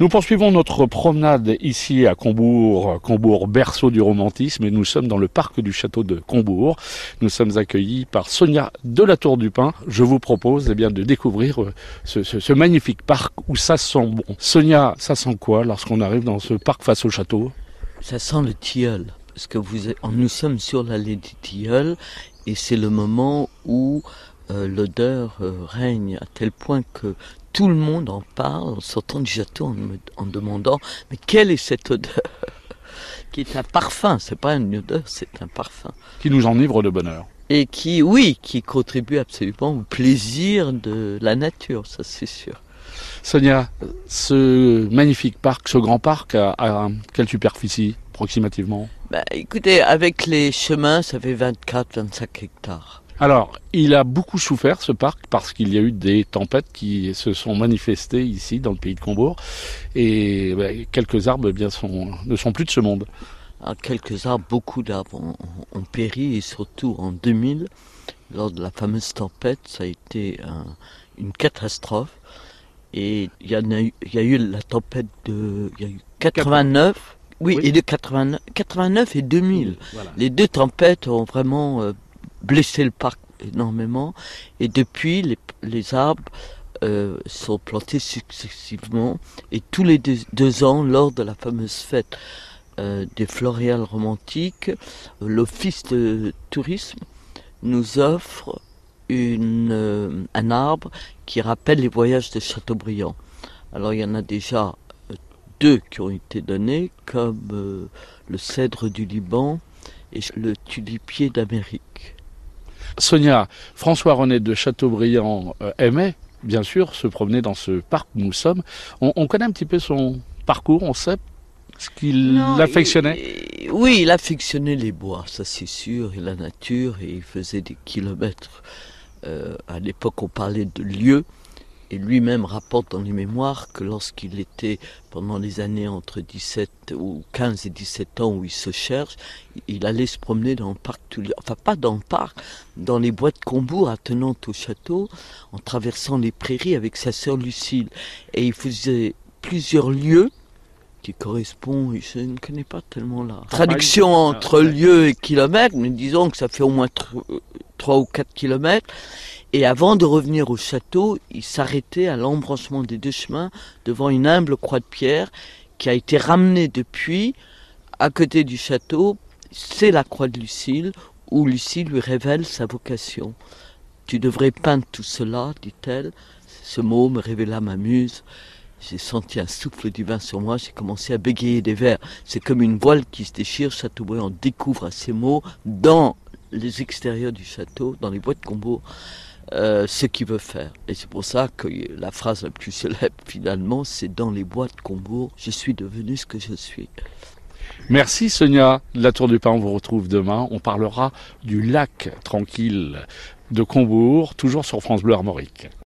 Nous poursuivons notre promenade ici à Combourg, Combourg berceau du romantisme, et nous sommes dans le parc du château de Combourg. Nous sommes accueillis par Sonia de la Tour du Pin. Je vous propose eh bien, de découvrir euh, ce, magnifique parc où ça sent bon. Sonia, ça sent quoi lorsqu'on arrive dans ce parc face au château? Ça sent le tilleul, parce que nous sommes sur l'allée du tilleul, et c'est le moment où euh, l'odeur euh, règne à tel point que tout le monde en parle en sortant du château en, me, en demandant mais quelle est cette odeur qui est un parfum, c'est pas une odeur, c'est un parfum. Qui nous enivre de bonheur. Et qui, oui, qui contribue absolument au plaisir de la nature, ça c'est sûr. Sonia, ce magnifique parc, ce grand parc, a, a quelle superficie approximativement? Bah, Écoutez, avec les chemins, ça fait 24-25 hectares. Alors, il a beaucoup souffert ce parc parce qu'il y a eu des tempêtes qui se sont manifestées ici dans le pays de Combourg et bah, quelques arbres eh bien sont, ne sont plus de ce monde. Alors, quelques arbres, beaucoup d'arbres ont, ont, péri et surtout en 2000, lors de la fameuse tempête, ça a été un, une catastrophe. Et il y, a eu, il y a eu la tempête de il y a eu 89. Oui, oui, et de 89, 89 et 2000. Oui, voilà. Les deux tempêtes ont vraiment euh, blessé le parc énormément. Et depuis, les, les arbres euh, sont plantés successivement. Et tous les deux, ans, lors de la fameuse fête euh, des floréales romantiques, l'Office de tourisme nous offre une, euh, un arbre qui rappelle les voyages de Chateaubriand. Alors il y en a déjà deux qui ont été donnés, comme le cèdre du Liban et le tulipier d'Amérique. Sonia, François-René de Chateaubriand euh, aimait, bien sûr, se promener dans ce parc où nous sommes. On, on connaît un petit peu son parcours, on sait ce qu'il affectionnait il, Oui, il affectionnait les bois, ça c'est sûr, et la nature, et il faisait des kilomètres. Euh, à l'époque, on parlait de lieux, et lui-même rapporte dans les mémoires que lorsqu'il était pendant les années entre 17 ou 15 et 17 ans où il se cherche, il allait se promener dans le parc, enfin pas dans le parc, dans les bois de Combourg attenantes au château, en traversant les prairies avec sa sœur Lucille. Et il faisait plusieurs lieux qui correspond, je ne connais pas tellement la traduction entre lieu et kilomètre, mais disons que ça fait au moins 3 ou 4 kilomètres. Et avant de revenir au château, il s'arrêtait à l'embranchement des deux chemins devant une humble croix de pierre qui a été ramenée depuis à côté du château. C'est la croix de Lucille où Lucille lui révèle sa vocation. Tu devrais peindre tout cela, dit-elle. Ce mot me révéla ma muse. J'ai senti un souffle divin sur moi, j'ai commencé à bégayer des vers. C'est comme une voile qui se déchire, Chateaubriand découvre à ces mots dans les extérieurs du château, dans les bois de Combourg, euh, ce qu'il veut faire. Et c'est pour ça que la phrase la plus célèbre, finalement, c'est dans les bois de Combourg, je suis devenu ce que je suis. Merci Sonia. La Tour du Pain, on vous retrouve demain. On parlera du lac tranquille de Combourg, toujours sur France Bleu Armorique.